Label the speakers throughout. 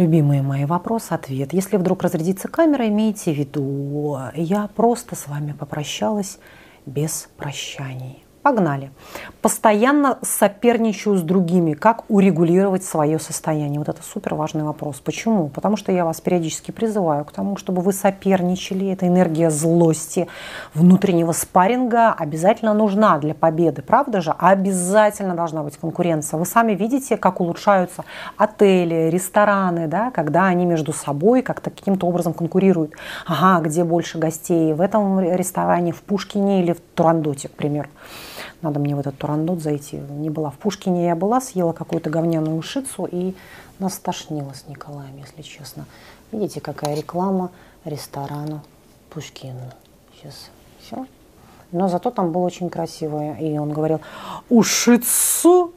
Speaker 1: Любимые мои, вопрос-ответ. Если вдруг разрядится камера, имейте в виду, я просто с вами попрощалась без прощаний. Погнали. Постоянно соперничаю с другими. Как урегулировать свое состояние? Вот это супер важный вопрос. Почему? Потому что я вас периодически призываю к тому, чтобы вы соперничали. Эта энергия злости, внутреннего спарринга обязательно нужна для победы. Правда же? Обязательно должна быть конкуренция. Вы сами видите, как улучшаются отели, рестораны, да, когда они между собой как-то каким-то образом конкурируют. Ага, где больше гостей? В этом ресторане, в Пушкине или в Турандоте, к примеру. Надо мне в этот Турандот зайти. Не была в Пушкине, я была, съела какую-то говняную ушицу и нас тошнило с Николаем, если честно. Видите, какая реклама ресторана Пушкин. Сейчас все. Но зато там было очень красивое. И он говорил, ушицу,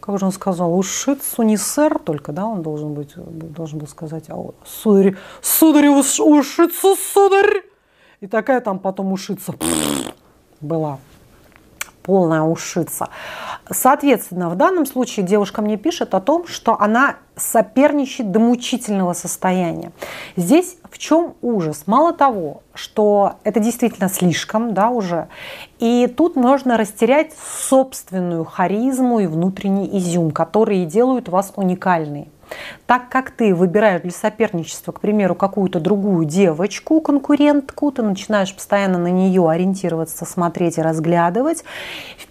Speaker 1: как же он сказал, ушицу не сэр только, да, он должен быть, должен был сказать, а сударь, сударь, ушицу, сударь. И такая там потом ушица была полная ушица. Соответственно, в данном случае девушка мне пишет о том, что она соперничает до мучительного состояния. Здесь в чем ужас? Мало того, что это действительно слишком, да, уже, и тут можно растерять собственную харизму и внутренний изюм, которые делают вас уникальной. Так как ты выбираешь для соперничества, к примеру, какую-то другую девочку, конкурентку, ты начинаешь постоянно на нее ориентироваться, смотреть и разглядывать,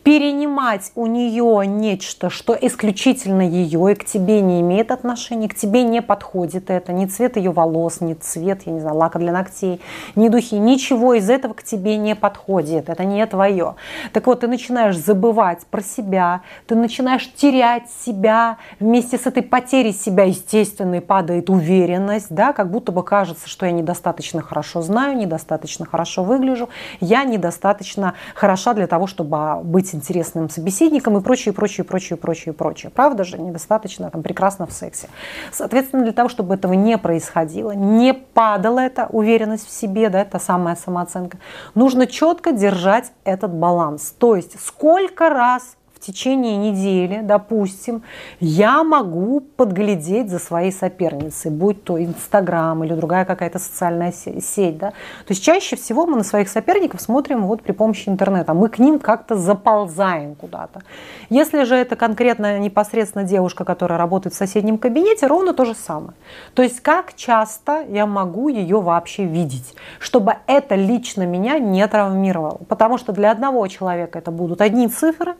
Speaker 1: перенимать у нее нечто, что исключительно ее и к тебе не имеет отношения, к тебе не подходит это, ни цвет ее волос, ни цвет, я не знаю, лака для ногтей, ни духи, ничего из этого к тебе не подходит, это не твое. Так вот, ты начинаешь забывать про себя, ты начинаешь терять себя, вместе с этой потерей себя, естественно, и падает уверенность, да, как будто бы кажется, что я недостаточно хорошо знаю, недостаточно хорошо выгляжу, я недостаточно хороша для того, чтобы быть интересным собеседником и прочее, прочее, прочее, прочее, прочее. Правда же, недостаточно там прекрасно в сексе. Соответственно, для того, чтобы этого не происходило, не падала эта уверенность в себе, да, это самая самооценка, нужно четко держать этот баланс. То есть сколько раз в течение недели, допустим, я могу подглядеть за своей соперницей, будь то Инстаграм или другая какая-то социальная сеть. Да? То есть чаще всего мы на своих соперников смотрим вот при помощи интернета. Мы к ним как-то заползаем куда-то. Если же это конкретно непосредственно девушка, которая работает в соседнем кабинете, ровно то же самое. То есть как часто я могу ее вообще видеть, чтобы это лично меня не травмировало. Потому что для одного человека это будут одни цифры,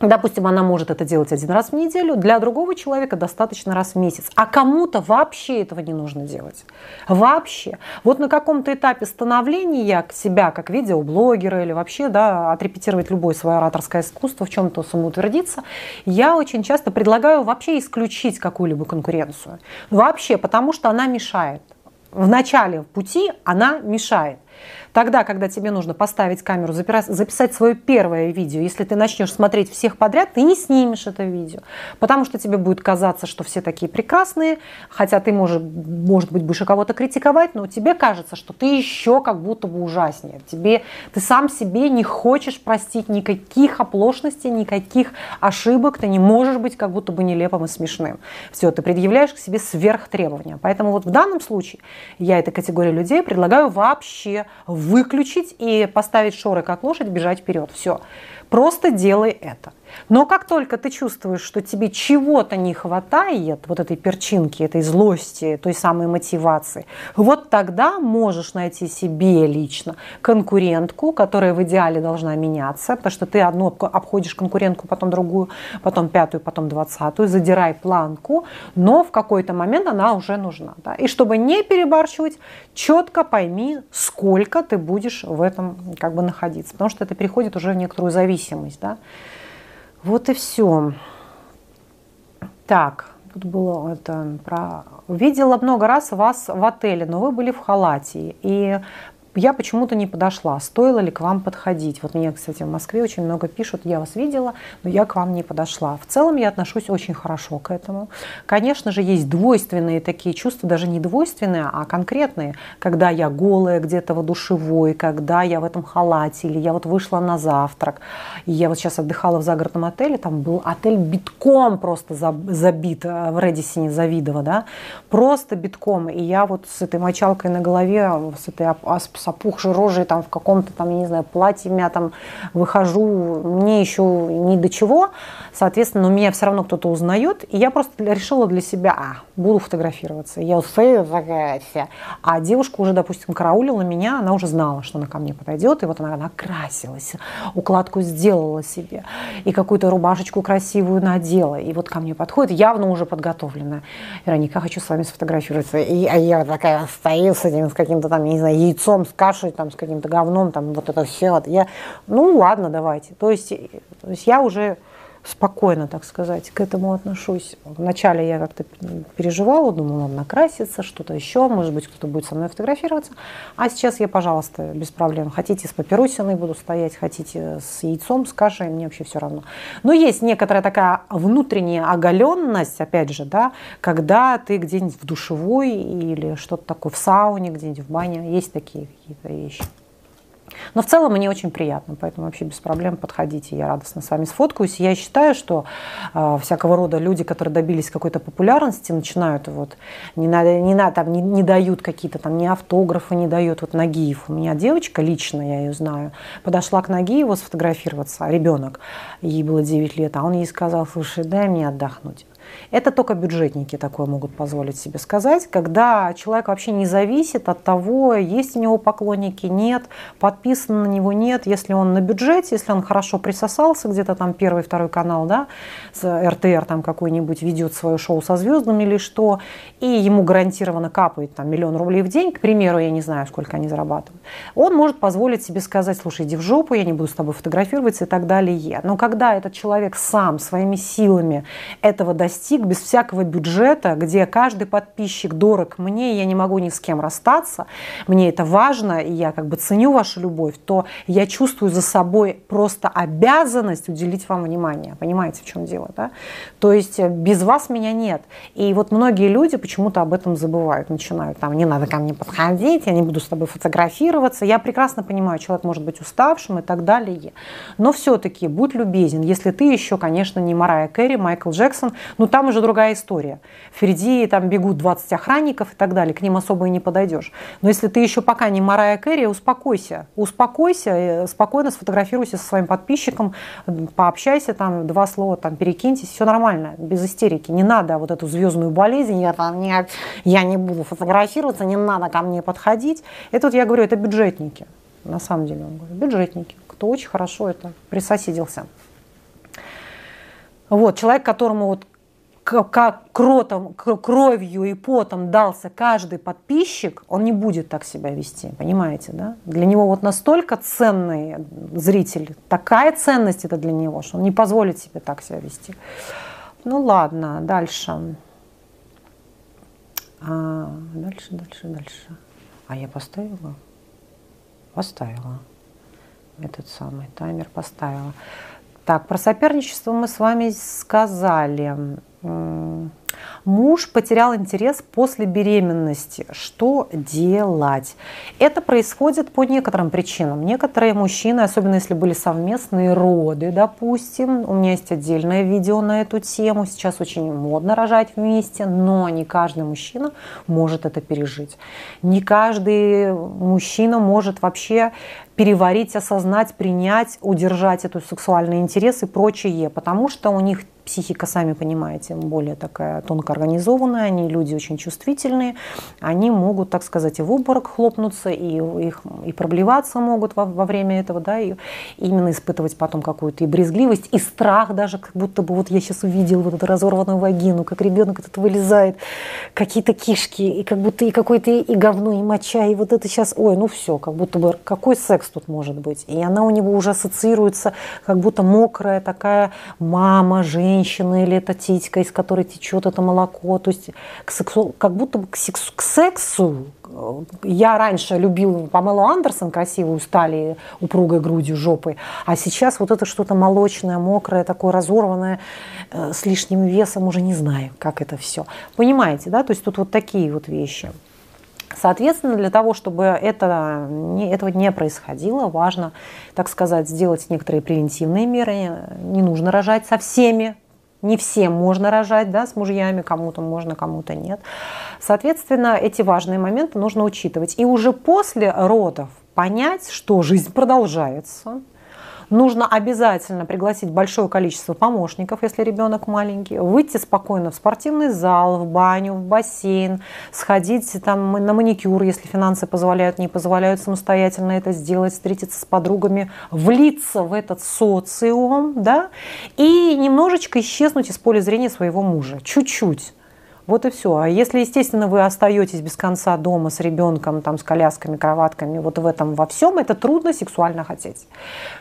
Speaker 1: Допустим, она может это делать один раз в неделю, для другого человека достаточно раз в месяц. А кому-то вообще этого не нужно делать. Вообще. Вот на каком-то этапе становления себя как видеоблогера или вообще да, отрепетировать любое свое ораторское искусство, в чем-то самоутвердиться, я очень часто предлагаю вообще исключить какую-либо конкуренцию. Вообще, потому что она мешает. В начале пути она мешает. Тогда, когда тебе нужно поставить камеру, записать свое первое видео, если ты начнешь смотреть всех подряд, ты не снимешь это видео, потому что тебе будет казаться, что все такие прекрасные, хотя ты, может, может быть, будешь кого-то критиковать, но тебе кажется, что ты еще как будто бы ужаснее. Тебе, ты сам себе не хочешь простить никаких оплошностей, никаких ошибок, ты не можешь быть как будто бы нелепым и смешным. Все, ты предъявляешь к себе сверхтребования. Поэтому вот в данном случае я этой категории людей предлагаю вообще выключить и поставить шоры как лошадь, бежать вперед. Все. Просто делай это. Но как только ты чувствуешь, что тебе чего-то не хватает, вот этой перчинки, этой злости, той самой мотивации, вот тогда можешь найти себе лично конкурентку, которая в идеале должна меняться, потому что ты одну обходишь конкурентку, потом другую, потом пятую, потом двадцатую, задирай планку, но в какой-то момент она уже нужна. Да? И чтобы не перебарщивать, четко пойми, сколько ты будешь в этом как бы находиться, потому что это переходит уже в некоторую зависимость. Да? Вот и все. Так, тут было это про... Видела много раз вас в отеле, но вы были в халате. И я почему-то не подошла. Стоило ли к вам подходить? Вот мне, кстати, в Москве очень много пишут, я вас видела, но я к вам не подошла. В целом я отношусь очень хорошо к этому. Конечно же, есть двойственные такие чувства, даже не двойственные, а конкретные. Когда я голая где-то в душевой, когда я в этом халате, или я вот вышла на завтрак. И я вот сейчас отдыхала в загородном отеле, там был отель битком просто забит э, в Редисине Завидово, да, просто битком. И я вот с этой мочалкой на голове, с этой с опухшей рожей там в каком-то там, я не знаю, платье мятом выхожу, мне еще ни до чего, соответственно, но меня все равно кто-то узнает, и я просто решила для себя, а, буду фотографироваться. Я устаю такая вся. А девушка уже, допустим, караулила меня, она уже знала, что она ко мне подойдет, и вот она накрасилась, укладку сделала себе, и какую-то рубашечку красивую надела, и вот ко мне подходит, явно уже подготовленная. Вероника, хочу с вами сфотографироваться. И, а я такая стою с этим, с каким-то там, я не знаю, яйцом, с кашей, там, с каким-то говном, там, вот это все. Я, ну, ладно, давайте. То есть, то есть я уже спокойно, так сказать, к этому отношусь. Вначале я как-то переживала, думала, накраситься, что-то еще, может быть, кто-то будет со мной фотографироваться. А сейчас я, пожалуйста, без проблем. Хотите с папиросиной буду стоять, хотите с яйцом, с кашей, мне вообще все равно. Но есть некоторая такая внутренняя оголенность, опять же, да, когда ты где-нибудь в душевой или что-то такое, в сауне, где-нибудь в бане, есть такие какие-то вещи. Но в целом мне очень приятно, поэтому вообще без проблем подходите, я радостно с вами сфоткаюсь. Я считаю, что э, всякого рода люди, которые добились какой-то популярности, начинают вот, не, надо, не, надо, там, не, не дают какие-то там, не автографы не дают. Вот Нагиев, у меня девочка, лично я ее знаю, подошла к Нагиеву сфотографироваться, ребенок, ей было 9 лет, а он ей сказал, слушай, дай мне отдохнуть. Это только бюджетники такое могут позволить себе сказать, когда человек вообще не зависит от того, есть у него поклонники, нет, подписан на него, нет. Если он на бюджете, если он хорошо присосался, где-то там первый, второй канал, да, с РТР там какой-нибудь ведет свое шоу со звездами или что, и ему гарантированно капает там миллион рублей в день, к примеру, я не знаю, сколько они зарабатывают, он может позволить себе сказать, слушай, иди в жопу, я не буду с тобой фотографироваться и так далее. Но когда этот человек сам своими силами этого достиг, достиг без всякого бюджета, где каждый подписчик дорог мне, я не могу ни с кем расстаться, мне это важно, и я как бы ценю вашу любовь, то я чувствую за собой просто обязанность уделить вам внимание. Понимаете, в чем дело, да? То есть э, без вас меня нет. И вот многие люди почему-то об этом забывают, начинают там, не надо ко мне подходить, я не буду с тобой фотографироваться. Я прекрасно понимаю, человек может быть уставшим и так далее. Но все-таки будь любезен, если ты еще, конечно, не Марая Кэрри, Майкл Джексон, ну там уже другая история. Впереди там бегут 20 охранников и так далее, к ним особо и не подойдешь. Но если ты еще пока не Марая Кэрри, успокойся. Успокойся, э, спокойно сфотографируйся со своим подписчиком, пообщайся там, два слова там перекиньтесь, все нормально, без истерики. Не надо вот эту звездную болезнь, я там не, я не буду фотографироваться, не надо ко мне подходить. Это вот я говорю, это бюджетники. На самом деле, он говорит, бюджетники, кто очень хорошо это присоседился. Вот, человек, которому вот как кротом, кровью и потом дался каждый подписчик, он не будет так себя вести, понимаете, да? Для него вот настолько ценный зритель, такая ценность это для него, что он не позволит себе так себя вести. Ну ладно, дальше. А, дальше, дальше, дальше. А я поставила? Поставила. Этот самый таймер поставила. Так, про соперничество мы с вами сказали. 어... Муж потерял интерес после беременности. Что делать? Это происходит по некоторым причинам. Некоторые мужчины, особенно если были совместные роды, допустим, у меня есть отдельное видео на эту тему, сейчас очень модно рожать вместе, но не каждый мужчина может это пережить. Не каждый мужчина может вообще переварить, осознать, принять, удержать этот сексуальный интерес и прочее, потому что у них психика, сами понимаете, более такая тонко организованная, они люди очень чувствительные, они могут, так сказать, и в обморок хлопнуться, и, их, и проблеваться могут во, во время этого, да, и именно испытывать потом какую-то и брезгливость, и страх даже, как будто бы вот я сейчас увидел вот эту разорванную вагину, как ребенок этот вылезает, какие-то кишки, и как будто и какой-то и говно, и моча, и вот это сейчас, ой, ну все, как будто бы какой секс тут может быть. И она у него уже ассоциируется как будто мокрая такая мама, женщина, или это титька, из которой течет это молоко. То есть к сексу, как будто к сексу, к сексу я раньше любил Памелу Андерсон, красивую стали упругой грудью, жопой, а сейчас вот это что-то молочное, мокрое, такое разорванное, э, с лишним весом, уже не знаю, как это все. Понимаете, да? То есть тут вот такие вот вещи. Соответственно, для того, чтобы это, не, этого не происходило, важно, так сказать, сделать некоторые превентивные меры. Не нужно рожать со всеми, не всем можно рожать, да, с мужьями, кому-то можно, кому-то нет. Соответственно, эти важные моменты нужно учитывать. И уже после родов понять, что жизнь продолжается, Нужно обязательно пригласить большое количество помощников, если ребенок маленький, выйти спокойно в спортивный зал, в баню, в бассейн, сходить там на маникюр, если финансы позволяют, не позволяют самостоятельно это сделать, встретиться с подругами, влиться в этот социум, да, и немножечко исчезнуть из поля зрения своего мужа, чуть-чуть. Вот и все. А если, естественно, вы остаетесь без конца дома с ребенком, там, с колясками, кроватками, вот в этом во всем, это трудно сексуально хотеть.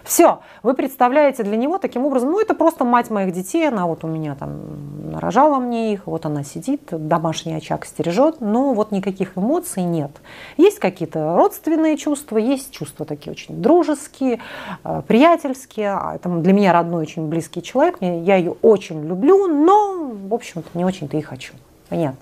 Speaker 1: Все. Вы представляете для него таким образом, ну, это просто мать моих детей, она вот у меня там нарожала мне их, вот она сидит, домашний очаг стережет, но вот никаких эмоций нет. Есть какие-то родственные чувства, есть чувства такие очень дружеские, э, приятельские. А это для меня родной, очень близкий человек, я ее очень люблю, но, в общем-то, не очень-то и хочу. Понятно.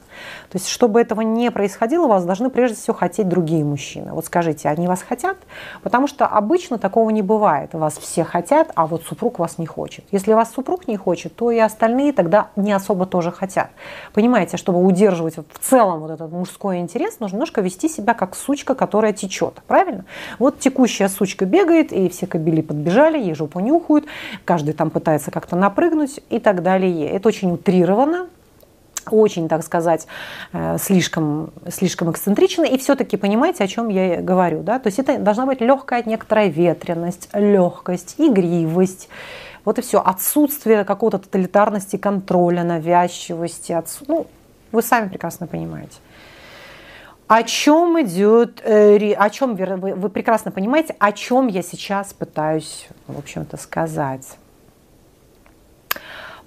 Speaker 1: То есть, чтобы этого не происходило, вас должны прежде всего хотеть другие мужчины. Вот скажите, они вас хотят? Потому что обычно такого не бывает. Вас все хотят, а вот супруг вас не хочет. Если вас супруг не хочет, то и остальные тогда не особо тоже хотят. Понимаете, чтобы удерживать в целом вот этот мужской интерес, нужно немножко вести себя как сучка, которая течет. Правильно? Вот текущая сучка бегает, и все кобели подбежали, ей жопу нюхают, каждый там пытается как-то напрыгнуть и так далее. Это очень утрировано, очень, так сказать, э, слишком, слишком эксцентрично, и все-таки понимаете, о чем я говорю. Да? То есть это должна быть легкая некоторая ветренность, легкость, игривость, вот и все. Отсутствие какого-то тоталитарности, контроля, навязчивости. Отсу... Ну, вы сами прекрасно понимаете. О чем идет, э, о чем вы, вы прекрасно понимаете, о чем я сейчас пытаюсь, в общем-то, сказать.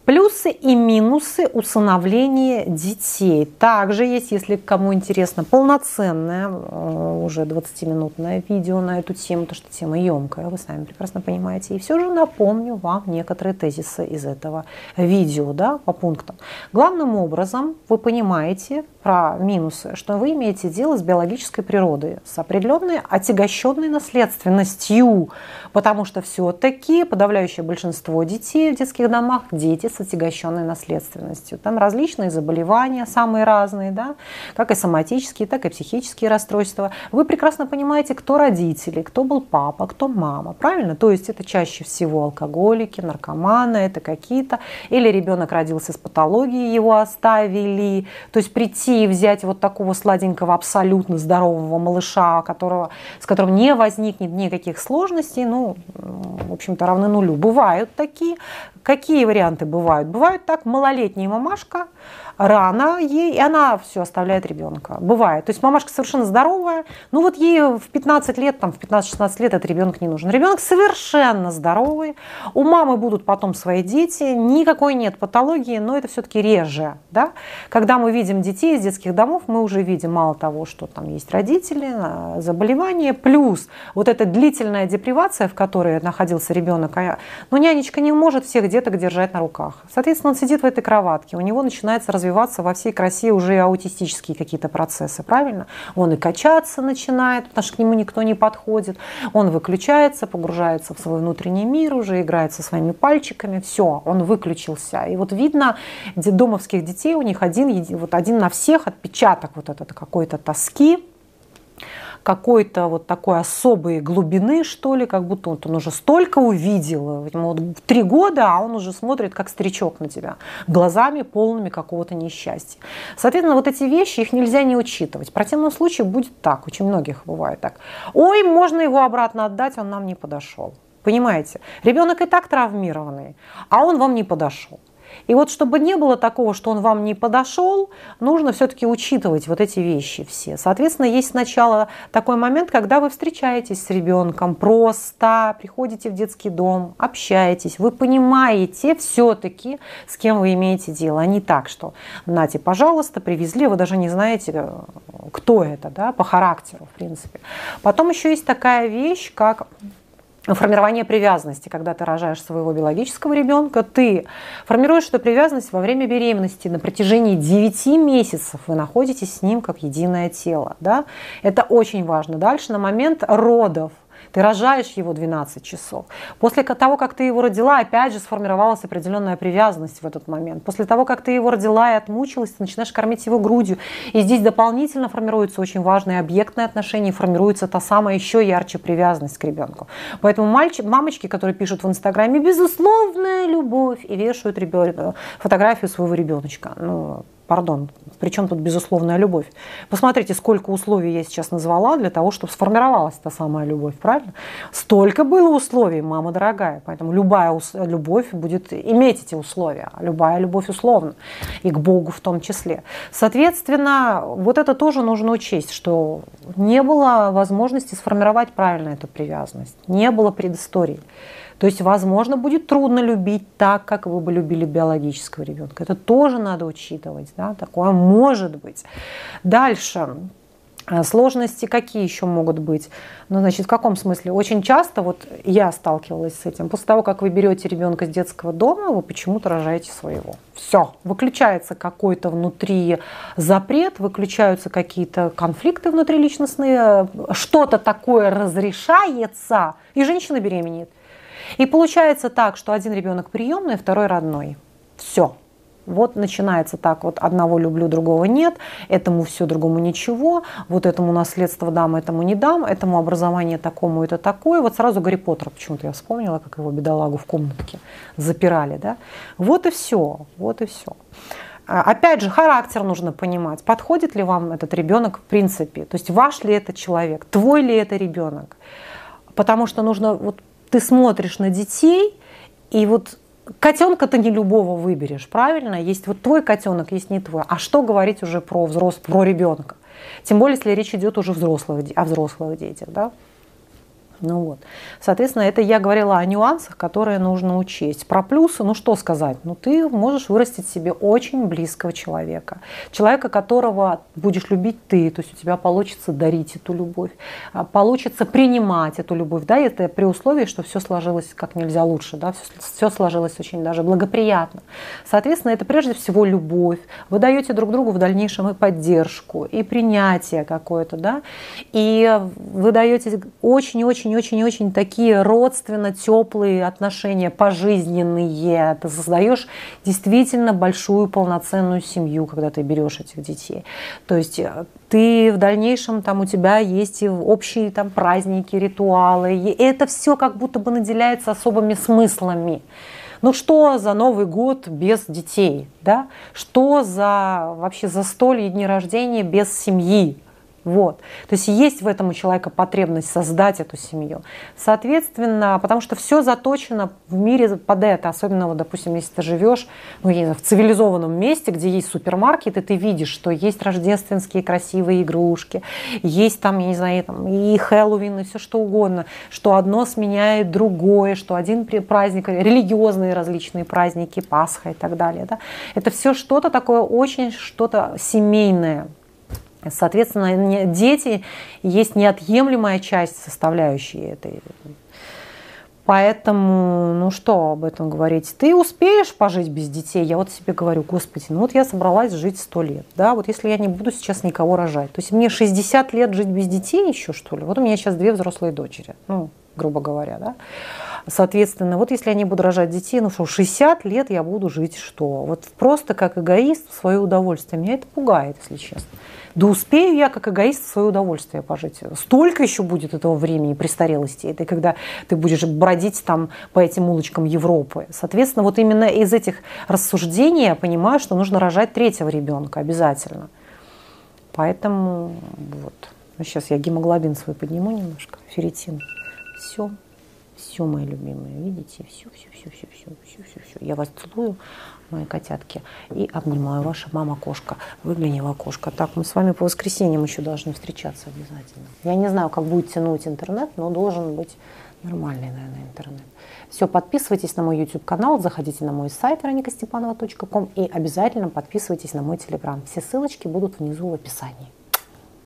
Speaker 1: Плюсы и минусы усыновления детей. Также есть, если кому интересно, полноценное, уже 20-минутное видео на эту тему, потому что тема емкая, вы сами прекрасно понимаете. И все же напомню вам некоторые тезисы из этого видео да, по пунктам. Главным образом вы понимаете про минусы, что вы имеете дело с биологической природой, с определенной отягощенной наследственностью, потому что все-таки подавляющее большинство детей в детских домах – дети с отягощенной наследственностью. Там различные заболевания, самые разные, да, как и соматические, так и психические расстройства. Вы прекрасно понимаете, кто родители, кто был папа, кто мама, правильно? То есть это чаще всего алкоголики, наркоманы, это какие-то, или ребенок родился с патологией, его оставили. То есть прийти и взять вот такого сладенького, абсолютно здорового малыша, которого, с которым не возникнет никаких сложностей, ну, в общем-то, равны нулю. Бывают такие. Какие варианты бывают? Бывают так, малолетняя мамашка, рано ей, и она все оставляет ребенка. Бывает. То есть мамашка совершенно здоровая, ну вот ей в 15 лет, там в 15-16 лет этот ребенок не нужен. Ребенок совершенно здоровый, у мамы будут потом свои дети, никакой нет патологии, но это все-таки реже. Да? Когда мы видим детей из детских домов, мы уже видим мало того, что там есть родители, а, заболевания, плюс вот эта длительная депривация, в которой находился ребенок, а, ну нянечка не может всех деток держать на руках. Соответственно, он сидит в этой кроватке, у него начинается развиваться развиваться во всей красе уже аутистические какие-то процессы, правильно? Он и качаться начинает, потому что к нему никто не подходит. Он выключается, погружается в свой внутренний мир, уже играет со своими пальчиками. Все, он выключился. И вот видно, детдомовских детей у них один, вот один на всех отпечаток вот этот какой-то тоски, какой-то вот такой особой глубины, что ли, как будто вот он уже столько увидел, ему вот три года, а он уже смотрит как старичок на тебя, глазами полными какого-то несчастья. Соответственно, вот эти вещи, их нельзя не учитывать. В противном случае будет так, очень многих бывает так. Ой, можно его обратно отдать, он нам не подошел. Понимаете? Ребенок и так травмированный, а он вам не подошел. И вот чтобы не было такого, что он вам не подошел, нужно все-таки учитывать вот эти вещи все. Соответственно, есть сначала такой момент, когда вы встречаетесь с ребенком, просто приходите в детский дом, общаетесь, вы понимаете все-таки, с кем вы имеете дело, а не так, что нате, пожалуйста, привезли, вы даже не знаете, кто это, да, по характеру, в принципе. Потом еще есть такая вещь, как формирование привязанности. Когда ты рожаешь своего биологического ребенка, ты формируешь эту привязанность во время беременности. На протяжении 9 месяцев вы находитесь с ним как единое тело. Да? Это очень важно. Дальше на момент родов – ты рожаешь его 12 часов. После того, как ты его родила, опять же сформировалась определенная привязанность в этот момент. После того, как ты его родила и отмучилась, ты начинаешь кормить его грудью. И здесь дополнительно формируется очень важное объектное отношение, формируется та самая еще ярче привязанность к ребенку. Поэтому мальчик, мамочки, которые пишут в Инстаграме «безусловная любовь» и вешают ребенка, фотографию своего ребеночка. Ну, Пардон, причем тут безусловная любовь. Посмотрите, сколько условий я сейчас назвала для того, чтобы сформировалась та самая любовь, правильно? Столько было условий, мама дорогая. Поэтому любая любовь будет иметь эти условия. Любая любовь условна. И к Богу в том числе. Соответственно, вот это тоже нужно учесть, что не было возможности сформировать правильно эту привязанность. Не было предыстории. То есть, возможно, будет трудно любить так, как вы бы любили биологического ребенка. Это тоже надо учитывать. Да? Такое может быть. Дальше. Э, сложности какие еще могут быть? Ну, значит, в каком смысле? Очень часто, вот я сталкивалась с этим, после того, как вы берете ребенка с детского дома, вы почему-то рожаете своего. Все, выключается какой-то внутри запрет, выключаются какие-то конфликты внутриличностные, что-то такое разрешается, и женщина беременеет. И получается так, что один ребенок приемный, второй родной. Все. Вот начинается так, вот одного люблю, другого нет, этому все, другому ничего, вот этому наследство дам, этому не дам, этому образование такому, это такое. Вот сразу Гарри Поттер почему-то я вспомнила, как его бедолагу в комнатке запирали, да. Вот и все, вот и все. А, опять же, характер нужно понимать, подходит ли вам этот ребенок в принципе, то есть ваш ли это человек, твой ли это ребенок. Потому что нужно вот ты смотришь на детей, и вот котенка ты не любого выберешь, правильно? Есть вот твой котенок, есть не твой. А что говорить уже про взрослого, про ребенка? Тем более, если речь идет уже взрослых, о взрослых детях, да? Ну вот. Соответственно, это я говорила о нюансах, которые нужно учесть. Про плюсы, ну что сказать? Ну ты можешь вырастить себе очень близкого человека. Человека, которого будешь любить ты, то есть у тебя получится дарить эту любовь, а, получится принимать эту любовь. Да, это при условии, что все сложилось как нельзя лучше, да, все, все сложилось очень даже благоприятно. Соответственно, это прежде всего любовь. Вы даете друг другу в дальнейшем и поддержку, и принятие какое-то, да, и вы даете очень-очень очень-очень-очень такие родственно теплые отношения, пожизненные. Ты создаешь действительно большую полноценную семью, когда ты берешь этих детей. То есть э, ты в дальнейшем, там у тебя есть общие там праздники, ритуалы. И это все как будто бы наделяется особыми смыслами. Ну что за Новый год без детей? Да? Что за вообще застолье, дни рождения без семьи? Вот. То есть есть в этом у человека потребность создать эту семью. Соответственно, потому что все заточено в мире под это, особенно, вот, допустим, если ты живешь ну, в цивилизованном месте, где есть супермаркет, и ты видишь, что есть рождественские красивые игрушки, есть там, я не знаю, там, и Хэллоуин, и все что угодно, что одно сменяет другое, что один праздник, религиозные различные праздники, Пасха и так далее. Да? Это все что-то такое очень что-то семейное. Соответственно, дети есть неотъемлемая часть составляющей этой. Поэтому, ну что об этом говорить? Ты успеешь пожить без детей? Я вот себе говорю, господи, ну вот я собралась жить сто лет, да, вот если я не буду сейчас никого рожать, то есть мне 60 лет жить без детей еще, что ли? Вот у меня сейчас две взрослые дочери, ну, грубо говоря, да. Соответственно, вот если я не буду рожать детей, ну что, 60 лет я буду жить что? Вот просто как эгоист в свое удовольствие. Меня это пугает, если честно. Да успею я, как эгоист, в свое удовольствие пожить. Столько еще будет этого времени престарелости. Это когда ты будешь бродить там по этим улочкам Европы. Соответственно, вот именно из этих рассуждений я понимаю, что нужно рожать третьего ребенка обязательно. Поэтому вот. Ну, сейчас я гемоглобин свой подниму немножко, ферритин. Все. Все, мои любимые, видите, все, все, все, все, все, все, все, все. Я вас целую, мои котятки, и обнимаю. Ваша мама-кошка. Выгляни в окошко. Так, мы с вами по воскресеньям еще должны встречаться обязательно. Я не знаю, как будет тянуть интернет, но должен быть нормальный, наверное, интернет. Все, подписывайтесь на мой YouTube-канал, заходите на мой сайт раникостепанова.ком и обязательно подписывайтесь на мой Telegram. Все ссылочки будут внизу в описании.